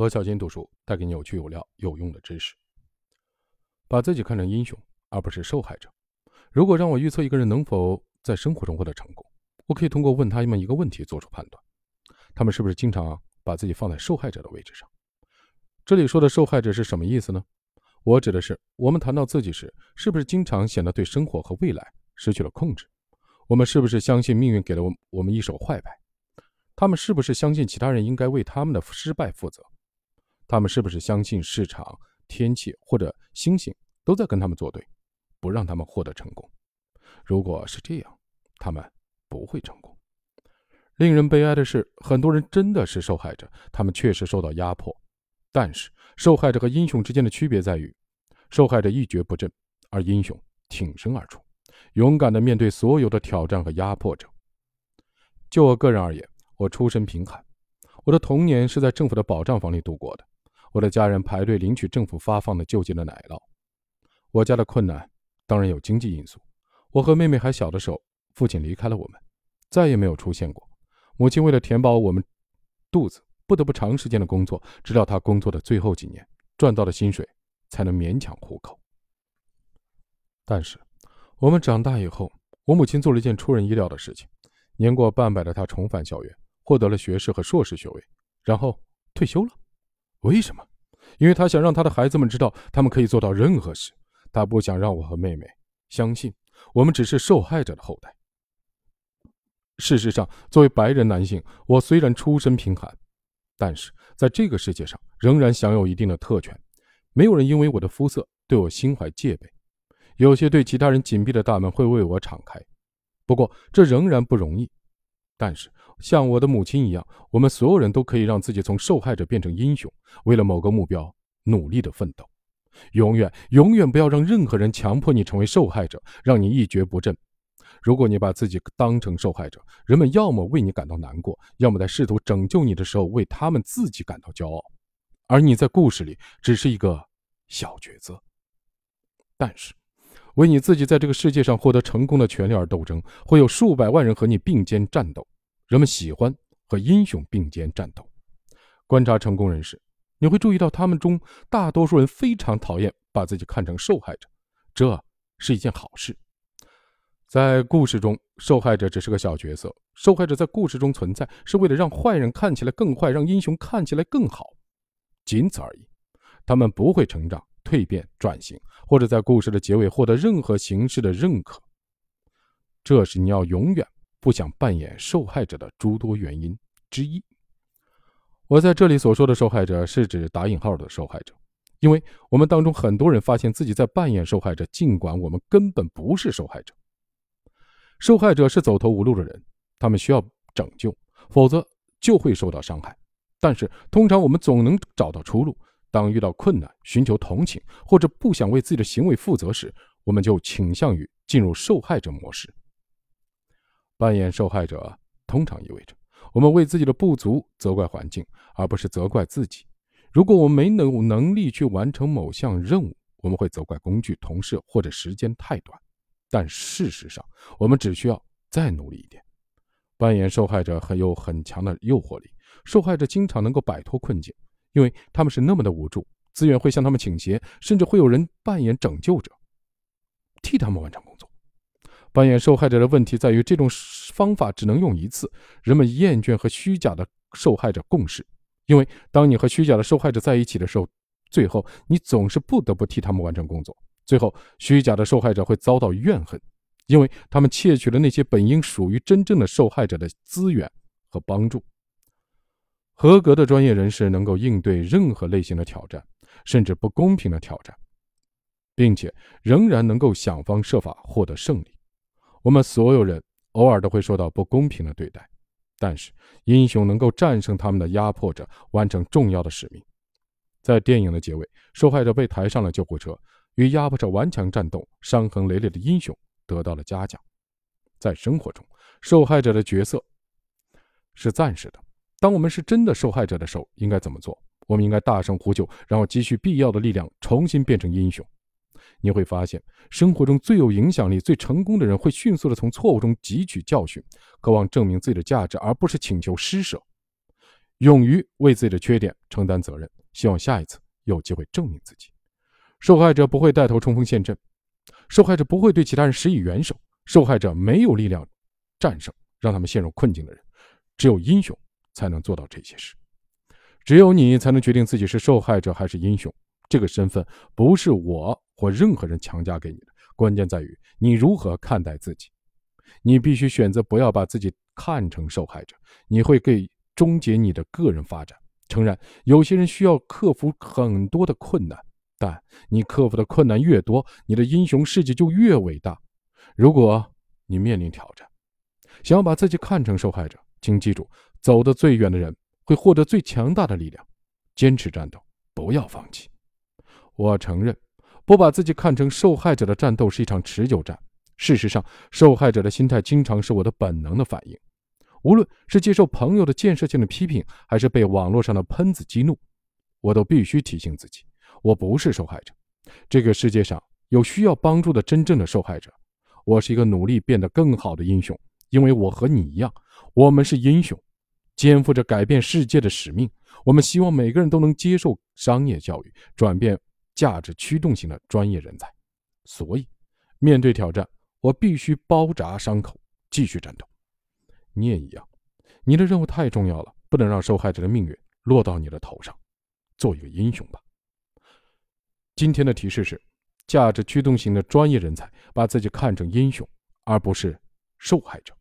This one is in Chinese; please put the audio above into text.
罗小金读书带给你有趣有料有用的知识。把自己看成英雄，而不是受害者。如果让我预测一个人能否在生活中获得成功，我可以通过问他们一个问题做出判断：他们是不是经常把自己放在受害者的位置上？这里说的受害者是什么意思呢？我指的是，我们谈到自己时，是不是经常显得对生活和未来失去了控制？我们是不是相信命运给了我我们一手坏牌？他们是不是相信其他人应该为他们的失败负责？他们是不是相信市场、天气或者星星都在跟他们作对，不让他们获得成功？如果是这样，他们不会成功。令人悲哀的是，很多人真的是受害者，他们确实受到压迫。但是，受害者和英雄之间的区别在于，受害者一蹶不振，而英雄挺身而出。勇敢地面对所有的挑战和压迫者。就我个人而言，我出身贫寒，我的童年是在政府的保障房里度过的。我的家人排队领取政府发放的救济的奶酪。我家的困难当然有经济因素。我和妹妹还小的时候，父亲离开了我们，再也没有出现过。母亲为了填饱我们肚子，不得不长时间的工作，直到她工作的最后几年，赚到的薪水才能勉强糊口。但是。我们长大以后，我母亲做了一件出人意料的事情：年过半百的她重返校园，获得了学士和硕士学位，然后退休了。为什么？因为他想让他的孩子们知道，他们可以做到任何事。他不想让我和妹妹相信，我们只是受害者的后代。事实上，作为白人男性，我虽然出身贫寒，但是在这个世界上仍然享有一定的特权。没有人因为我的肤色对我心怀戒备。有些对其他人紧闭的大门会为我敞开，不过这仍然不容易。但是，像我的母亲一样，我们所有人都可以让自己从受害者变成英雄，为了某个目标努力的奋斗。永远，永远不要让任何人强迫你成为受害者，让你一蹶不振。如果你把自己当成受害者，人们要么为你感到难过，要么在试图拯救你的时候为他们自己感到骄傲，而你在故事里只是一个小角色。但是。为你自己在这个世界上获得成功的权利而斗争，会有数百万人和你并肩战斗。人们喜欢和英雄并肩战斗。观察成功人士，你会注意到他们中大多数人非常讨厌把自己看成受害者，这是一件好事。在故事中，受害者只是个小角色。受害者在故事中存在，是为了让坏人看起来更坏，让英雄看起来更好，仅此而已。他们不会成长。蜕变、转型，或者在故事的结尾获得任何形式的认可，这是你要永远不想扮演受害者的诸多原因之一。我在这里所说的受害者，是指打引号的受害者，因为我们当中很多人发现自己在扮演受害者，尽管我们根本不是受害者。受害者是走投无路的人，他们需要拯救，否则就会受到伤害。但是通常我们总能找到出路。当遇到困难、寻求同情或者不想为自己的行为负责时，我们就倾向于进入受害者模式。扮演受害者通常意味着我们为自己的不足责怪环境，而不是责怪自己。如果我们没能能力去完成某项任务，我们会责怪工具、同事或者时间太短。但事实上，我们只需要再努力一点。扮演受害者很有很强的诱惑力，受害者经常能够摆脱困境。因为他们是那么的无助，资源会向他们倾斜，甚至会有人扮演拯救者，替他们完成。扮演受害者的问题在于，这种方法只能用一次。人们厌倦和虚假的受害者共事，因为当你和虚假的受害者在一起的时候，最后你总是不得不替他们完成工作。最后，虚假的受害者会遭到怨恨，因为他们窃取了那些本应属于真正的受害者的资源和帮助。合格的专业人士能够应对任何类型的挑战，甚至不公平的挑战，并且仍然能够想方设法获得胜利。我们所有人偶尔都会受到不公平的对待，但是英雄能够战胜他们的压迫者，完成重要的使命。在电影的结尾，受害者被抬上了救护车，与压迫者顽强战斗，伤痕累累的英雄得到了嘉奖。在生活中，受害者的角色是暂时的。当我们是真的受害者的时候，应该怎么做？我们应该大声呼救，然后积蓄必要的力量，重新变成英雄。你会发现，生活中最有影响力、最成功的人会迅速的从错误中汲取教训，渴望证明自己的价值，而不是请求施舍。勇于为自己的缺点承担责任，希望下一次有机会证明自己。受害者不会带头冲锋陷阵，受害者不会对其他人施以援手，受害者没有力量战胜让他们陷入困境的人，只有英雄才能做到这些事。只有你才能决定自己是受害者还是英雄。这个身份不是我或任何人强加给你的，关键在于你如何看待自己。你必须选择不要把自己看成受害者，你会给终结你的个人发展。诚然，有些人需要克服很多的困难，但你克服的困难越多，你的英雄事迹就越伟大。如果你面临挑战，想要把自己看成受害者，请记住，走得最远的人。会获得最强大的力量。坚持战斗，不要放弃。我承认，不把自己看成受害者的战斗是一场持久战。事实上，受害者的心态经常是我的本能的反应。无论是接受朋友的建设性的批评，还是被网络上的喷子激怒，我都必须提醒自己：我不是受害者。这个世界上有需要帮助的真正的受害者。我是一个努力变得更好的英雄，因为我和你一样，我们是英雄。肩负着改变世界的使命，我们希望每个人都能接受商业教育，转变价值驱动型的专业人才。所以，面对挑战，我必须包扎伤口，继续战斗。你也一样，你的任务太重要了，不能让受害者的命运落到你的头上。做一个英雄吧。今天的提示是：价值驱动型的专业人才把自己看成英雄，而不是受害者。